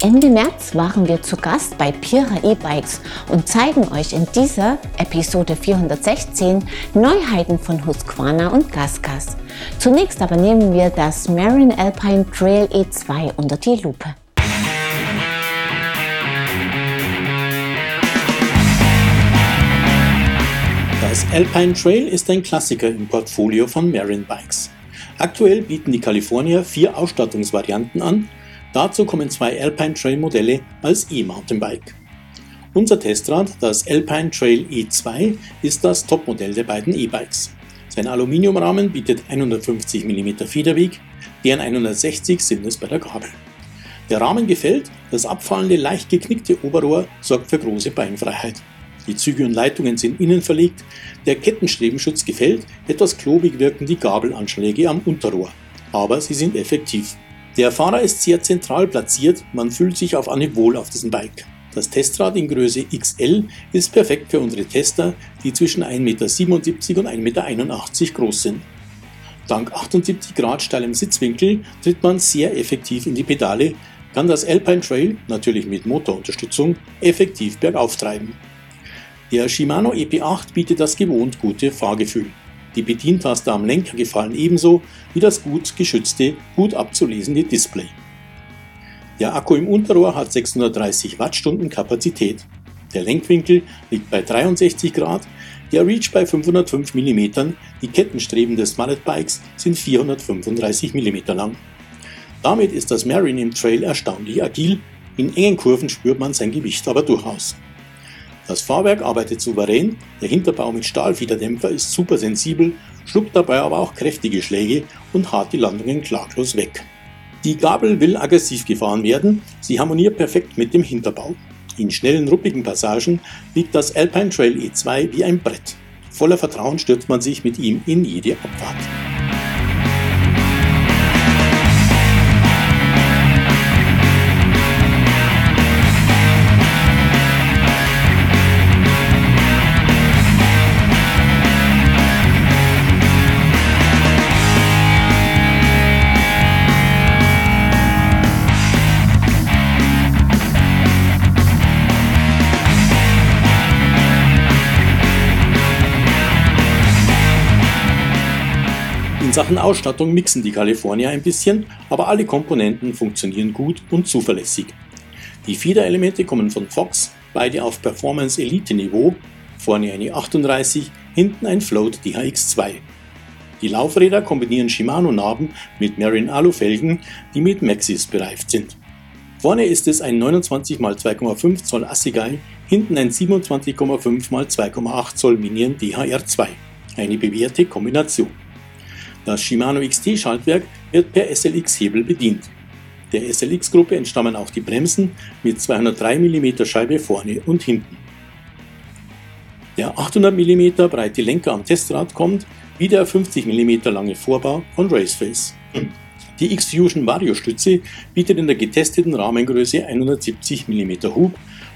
Ende März waren wir zu Gast bei Pira E-Bikes und zeigen euch in dieser Episode 416 Neuheiten von Husqvarna und Gasgas. Zunächst aber nehmen wir das Marin Alpine Trail E2 unter die Lupe. Das Alpine Trail ist ein Klassiker im Portfolio von Marin Bikes. Aktuell bieten die Kalifornier vier Ausstattungsvarianten an Dazu kommen zwei Alpine Trail Modelle als E-Mountainbike. Unser Testrad, das Alpine Trail E2, ist das Topmodell der beiden E-Bikes. Sein Aluminiumrahmen bietet 150 mm Federweg, deren 160 sind es bei der Gabel. Der Rahmen gefällt, das abfallende, leicht geknickte Oberrohr sorgt für große Beinfreiheit. Die Züge und Leitungen sind innen verlegt, der Kettenstrebenschutz gefällt, etwas klobig wirken die Gabelanschläge am Unterrohr, aber sie sind effektiv. Der Fahrer ist sehr zentral platziert, man fühlt sich auf Anhieb wohl auf diesem Bike. Das Testrad in Größe XL ist perfekt für unsere Tester, die zwischen 1,77 Meter und 1,81 Meter groß sind. Dank 78 Grad steilem Sitzwinkel tritt man sehr effektiv in die Pedale, kann das Alpine Trail, natürlich mit Motorunterstützung, effektiv bergauf treiben. Der Shimano EP8 bietet das gewohnt gute Fahrgefühl. Die Bedientaste am Lenker gefallen ebenso wie das gut geschützte, gut abzulesende Display. Der Akku im Unterrohr hat 630 Wattstunden Kapazität. Der Lenkwinkel liegt bei 63 Grad, der Reach bei 505 mm, die Kettenstreben des Mallet Bikes sind 435 mm lang. Damit ist das Marin im Trail erstaunlich agil, in engen Kurven spürt man sein Gewicht aber durchaus. Das Fahrwerk arbeitet souverän, der Hinterbau mit Stahlfederdämpfer ist super sensibel, schluckt dabei aber auch kräftige Schläge und hart die Landungen klaglos weg. Die Gabel will aggressiv gefahren werden, sie harmoniert perfekt mit dem Hinterbau. In schnellen, ruppigen Passagen liegt das Alpine Trail E2 wie ein Brett. Voller Vertrauen stürzt man sich mit ihm in jede Abfahrt. Sachen Ausstattung mixen die California ein bisschen, aber alle Komponenten funktionieren gut und zuverlässig. Die Federelemente kommen von Fox, beide auf Performance Elite Niveau, vorne eine 38, hinten ein Float DHX2. Die Laufräder kombinieren Shimano-Narben mit Marin Alu-Felgen, die mit Maxis bereift sind. Vorne ist es ein 29 x 2,5 Zoll Assegai, hinten ein 27,5 x 2,8 Zoll Minion DHR2. Eine bewährte Kombination. Das Shimano XT-Schaltwerk wird per SLX-Hebel bedient. Der SLX-Gruppe entstammen auch die Bremsen mit 203 mm Scheibe vorne und hinten. Der 800 mm breite Lenker am Testrad kommt, wie der 50 mm lange Vorbau von Raceface. Die X-Fusion Vario-Stütze bietet in der getesteten Rahmengröße 170 mm Hub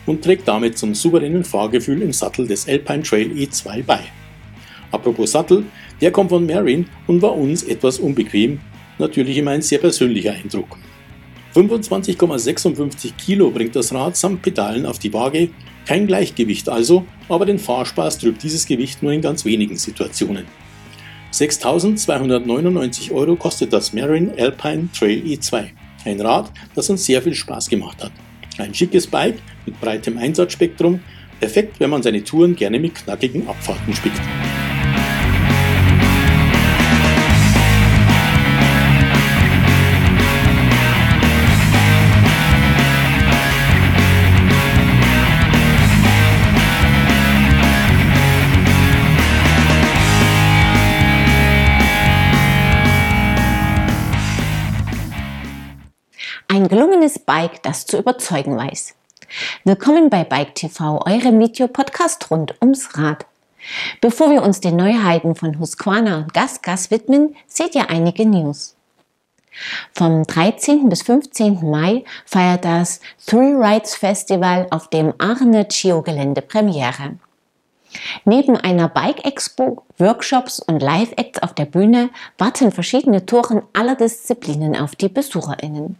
und trägt damit zum souveränen Fahrgefühl im Sattel des Alpine Trail E2 bei. Apropos Sattel, der kommt von Marin und war uns etwas unbequem, natürlich immer ein sehr persönlicher Eindruck. 25,56 Kilo bringt das Rad samt Pedalen auf die Waage, kein Gleichgewicht also, aber den Fahrspaß trübt dieses Gewicht nur in ganz wenigen Situationen. 6.299 Euro kostet das Marin Alpine Trail E2. Ein Rad, das uns sehr viel Spaß gemacht hat. Ein schickes Bike mit breitem Einsatzspektrum, perfekt, wenn man seine Touren gerne mit knackigen Abfahrten spickt. Ein gelungenes Bike, das zu überzeugen weiß. Willkommen bei Bike TV, eurem Video-Podcast rund ums Rad. Bevor wir uns den Neuheiten von Husqvarna und Gasgas widmen, seht ihr einige News. Vom 13. bis 15. Mai feiert das Thrill Rides Festival auf dem Aachener Geo-Gelände Premiere. Neben einer Bike Expo, Workshops und Live-Acts auf der Bühne warten verschiedene Touren aller Disziplinen auf die BesucherInnen.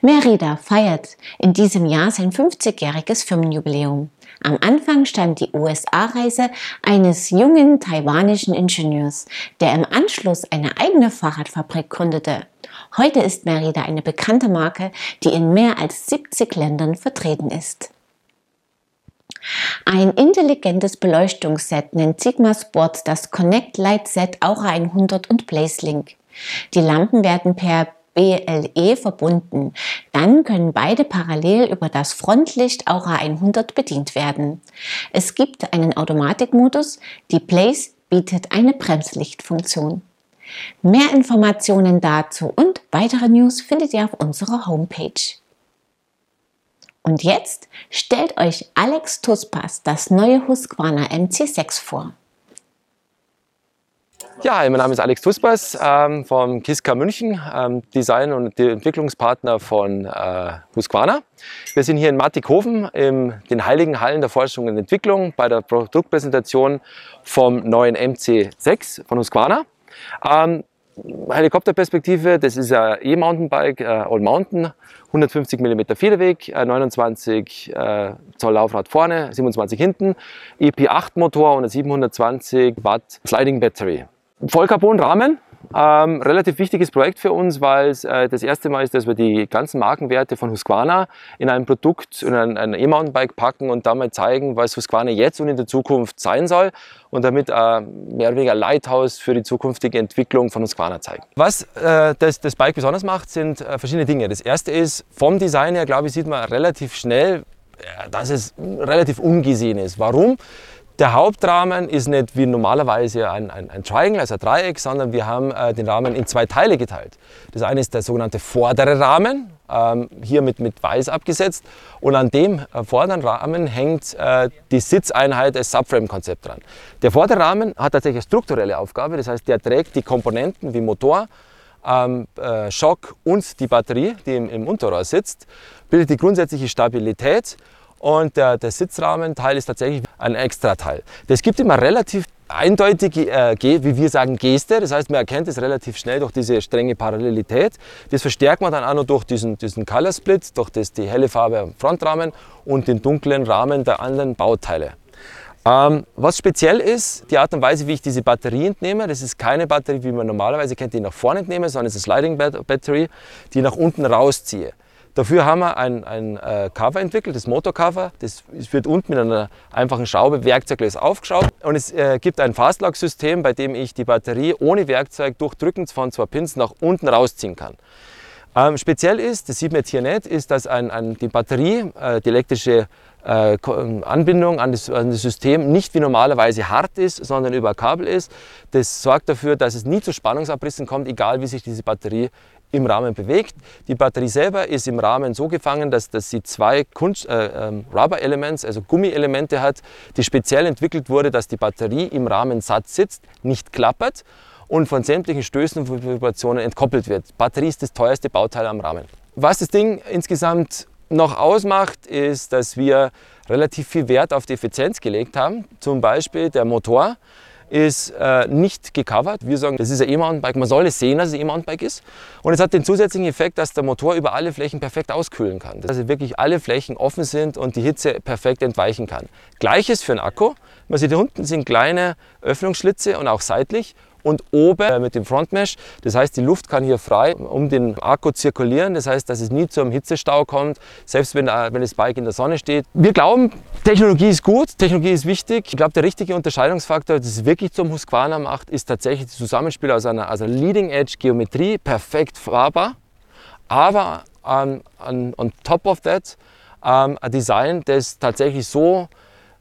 Merida feiert in diesem Jahr sein 50-jähriges Firmenjubiläum. Am Anfang stand die USA-Reise eines jungen taiwanischen Ingenieurs, der im Anschluss eine eigene Fahrradfabrik gründete. Heute ist Merida eine bekannte Marke, die in mehr als 70 Ländern vertreten ist. Ein intelligentes Beleuchtungsset nennt Sigma Sports das Connect Light Set Aura 100 und BlazeLink. Die Lampen werden per BLE verbunden. Dann können beide parallel über das Frontlicht Aura 100 bedient werden. Es gibt einen Automatikmodus. Die Blaze bietet eine Bremslichtfunktion. Mehr Informationen dazu und weitere News findet ihr auf unserer Homepage. Und jetzt stellt euch Alex Tuspas das neue Husqvarna MC6 vor. Ja, mein Name ist Alex Tuspas ähm, vom KISKA München, ähm, Design- und Entwicklungspartner von äh, Husqvarna. Wir sind hier in Mattighofen in den heiligen Hallen der Forschung und Entwicklung bei der Produktpräsentation vom neuen MC6 von Husqvarna. Ähm, Helikopterperspektive, das ist ein E-Mountainbike, äh, All Mountain, 150 mm Federweg, äh, 29 äh, Zoll Laufrad vorne, 27 hinten, EP8 Motor und ein 720 Watt Sliding Battery. Vollcarbon-Rahmen, ähm, relativ wichtiges Projekt für uns, weil es äh, das erste Mal ist, dass wir die ganzen Markenwerte von Husqvarna in ein Produkt, in ein, E-Mountainbike packen und damit zeigen, was Husqvarna jetzt und in der Zukunft sein soll und damit äh, mehr oder weniger Lighthouse für die zukünftige Entwicklung von Husqvarna zeigen. Was äh, das, das Bike besonders macht, sind äh, verschiedene Dinge. Das erste ist, vom Design her, glaube ich, sieht man relativ schnell, dass es relativ ungesehen ist. Warum? Der Hauptrahmen ist nicht wie normalerweise ein, ein, ein Triangle, also ein Dreieck, sondern wir haben äh, den Rahmen in zwei Teile geteilt. Das eine ist der sogenannte vordere Rahmen, ähm, hier mit, mit weiß abgesetzt. Und an dem äh, vorderen Rahmen hängt äh, die Sitzeinheit des Subframe-Konzept dran. Der vordere Rahmen hat tatsächlich eine strukturelle Aufgabe, das heißt, der trägt die Komponenten wie Motor, ähm, äh, Schock und die Batterie, die im, im Unterrohr sitzt, bildet die grundsätzliche Stabilität und der, der Sitzrahmenteil ist tatsächlich ein Extrateil. Das gibt immer relativ eindeutige, äh, wie wir sagen, Geste. Das heißt, man erkennt es relativ schnell durch diese strenge Parallelität. Das verstärkt man dann auch noch durch diesen, diesen Color Split, durch das, die helle Farbe am Frontrahmen und den dunklen Rahmen der anderen Bauteile. Ähm, was speziell ist, die Art und Weise, wie ich diese Batterie entnehme, das ist keine Batterie, wie man normalerweise kennt, die nach vorne entnehme, sondern es ist eine Sliding Battery, die nach unten rausziehe. Dafür haben wir ein, ein äh, Cover entwickelt, das Motorcover. Das wird unten mit einer einfachen Schraube werkzeuglos aufgeschraubt. Und es äh, gibt ein Fastlock-System, bei dem ich die Batterie ohne Werkzeug durch Drücken von zwei Pins nach unten rausziehen kann. Ähm, speziell ist, das sieht man jetzt hier nicht, ist, dass ein, ein, die Batterie, äh, die elektrische Anbindung an das, an das, System nicht wie normalerweise hart ist, sondern über Kabel ist. Das sorgt dafür, dass es nie zu Spannungsabrissen kommt, egal wie sich diese Batterie im Rahmen bewegt. Die Batterie selber ist im Rahmen so gefangen, dass, dass sie zwei Kunst, äh, ähm, Rubber Elements, also Gummielemente hat, die speziell entwickelt wurde, dass die Batterie im Rahmen satt sitzt, nicht klappert und von sämtlichen Stößen und Vibrationen entkoppelt wird. Batterie ist das teuerste Bauteil am Rahmen. Was das Ding insgesamt noch ausmacht, ist, dass wir relativ viel Wert auf die Effizienz gelegt haben. Zum Beispiel der Motor ist äh, nicht gecovert. Wir sagen, das ist ein E-Mountainbike. Man soll es sehen, dass es ein E-Mountainbike ist. Und es hat den zusätzlichen Effekt, dass der Motor über alle Flächen perfekt auskühlen kann. Dass also wirklich alle Flächen offen sind und die Hitze perfekt entweichen kann. Gleiches für den Akku. Man sieht, hier unten sind kleine Öffnungsschlitze und auch seitlich und oben äh, mit dem Frontmesh. Das heißt, die Luft kann hier frei um den Akku zirkulieren. Das heißt, dass es nie zu einem Hitzestau kommt, selbst wenn, äh, wenn das Bike in der Sonne steht. Wir glauben, Technologie ist gut, Technologie ist wichtig. Ich glaube, der richtige Unterscheidungsfaktor, das es wirklich zum Husqvarna macht, ist tatsächlich das Zusammenspiel aus einer, einer Leading-Edge-Geometrie, perfekt fahrbar, aber um, on, on top of that um, ein Design, das tatsächlich so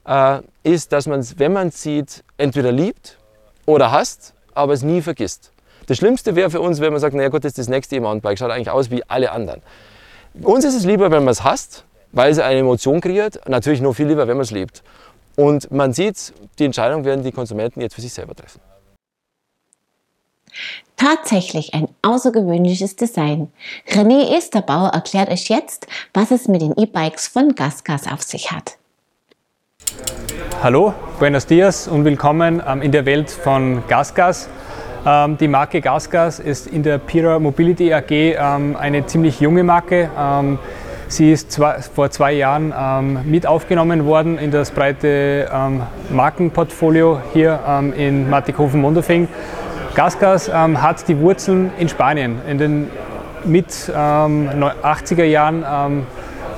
äh, ist, dass man es, wenn man es sieht, entweder liebt oder hasst aber es nie vergisst. Das Schlimmste wäre für uns, wenn man sagt, naja gut, das ist das nächste E-Mountainbike, schaut eigentlich aus wie alle anderen. Uns ist es lieber, wenn man es hasst, weil es eine Emotion kreiert. Natürlich noch viel lieber, wenn man es liebt. Und man sieht, die Entscheidung werden die Konsumenten jetzt für sich selber treffen. Tatsächlich ein außergewöhnliches Design. René Esterbauer erklärt euch jetzt, was es mit den E-Bikes von GasGas auf sich hat. Hallo, buenos dias und willkommen ähm, in der Welt von GasGas. Ähm, die Marke GasGas ist in der Pira Mobility AG ähm, eine ziemlich junge Marke. Sie ist vor zwei Jahren mit aufgenommen worden in das breite Markenportfolio hier in Mattighofen-Mondofing. GasGas hat die Wurzeln in Spanien. In den mit 80er Jahren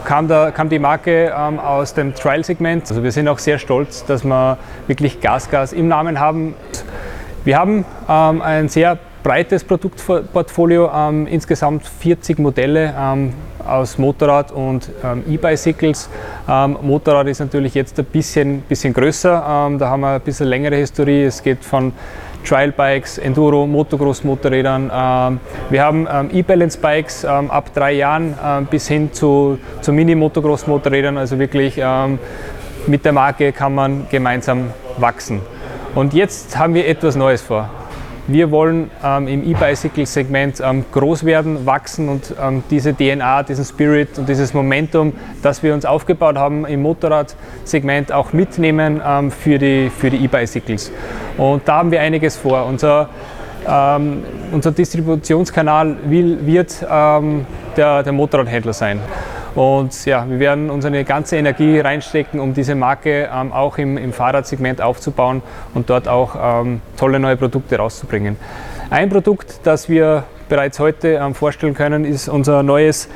kam, da, kam die Marke ähm, aus dem Trial-Segment. Also wir sind auch sehr stolz, dass wir wirklich Gasgas im Namen haben. Wir haben ähm, ein sehr breites Produktportfolio, ähm, insgesamt 40 Modelle ähm, aus Motorrad und ähm, E-Bicycles. Ähm, Motorrad ist natürlich jetzt ein bisschen, bisschen größer, da haben wir ein bisschen längere Historie. Es geht von Trial-Bikes, Enduro, Motocross-Motorrädern. Ähm, wir haben ähm, E-Balance-Bikes ähm, ab drei Jahren bis hin zu, zu Mini-Motocross-Motorrädern. Also wirklich mit der Marke kann man gemeinsam wachsen. Und jetzt haben wir etwas Neues vor. Wir wollen ähm, im E-Bicycle-Segment ähm, groß werden, wachsen und ähm, diese DNA, diesen Spirit und dieses Momentum, das wir uns aufgebaut haben im Motorrad-Segment, auch mitnehmen ähm, für die für die E-Bicycles. Und da haben wir einiges vor. Unser, ähm, unser Distributionskanal will, wird ähm, der, der Motorradhändler sein. Und ja, wir werden unsere ganze Energie reinstecken, um diese Marke ähm, auch im, im, Fahrradsegment aufzubauen und dort auch ähm, tolle neue Produkte rauszubringen. Ein Produkt, das wir bereits heute ähm, vorstellen können, ist unser neues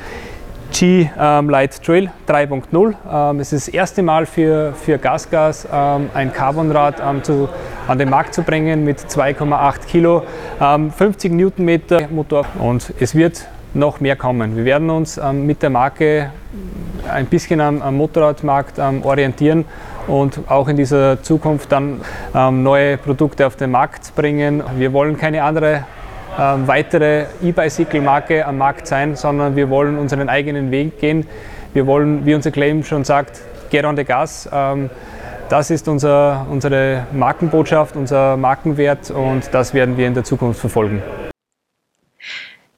G ähm, Light Trail 3.0. Ähm, es ist das erste Mal für, für Gasgas ähm, ein Carbonrad zu, an den Markt zu bringen mit 2,8 Kilo, 50 Newtonmeter Motor und es wird noch mehr kommen. Wir werden uns ähm, mit der Marke ein bisschen am, am Motorradmarkt ähm, orientieren und auch in dieser Zukunft dann ähm, neue Produkte auf den Markt bringen. Wir wollen keine andere ähm, weitere E-Bicycle-Marke am Markt sein, sondern wir wollen unseren eigenen Weg gehen. Wir wollen, wie unser Claim schon sagt, get on the gas. Ähm, das ist unser, unsere Markenbotschaft, unser Markenwert und das werden wir in der Zukunft verfolgen.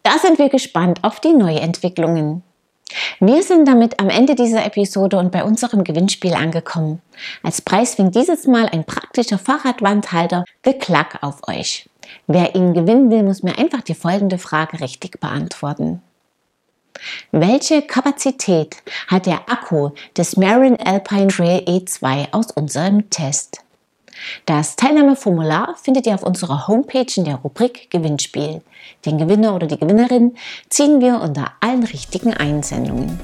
Da sind wir gespannt auf die Neuentwicklungen. Wir sind damit am Ende dieser Episode und bei unserem Gewinnspiel angekommen. Als Preis winkt dieses Mal ein praktischer Fahrradwandhalter The Klack auf euch. Wer ihn gewinnen will, muss mir einfach die folgende Frage richtig beantworten. Welche Kapazität hat der Akku des Marin Alpine Trail E2 aus unserem Test? Das Teilnahmeformular findet ihr auf unserer Homepage in der Rubrik Gewinnspiel. Den Gewinner oder die Gewinnerin ziehen wir unter allen richtigen Einsendungen.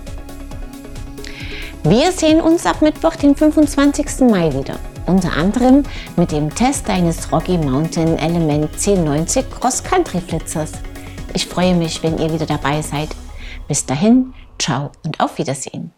Wir sehen uns ab Mittwoch, den 25. Mai wieder. Unter anderem mit dem Test eines Rocky Mountain Element 1090 Cross Country Flitzers. Ich freue mich, wenn ihr wieder dabei seid. Bis dahin, ciao und auf Wiedersehen.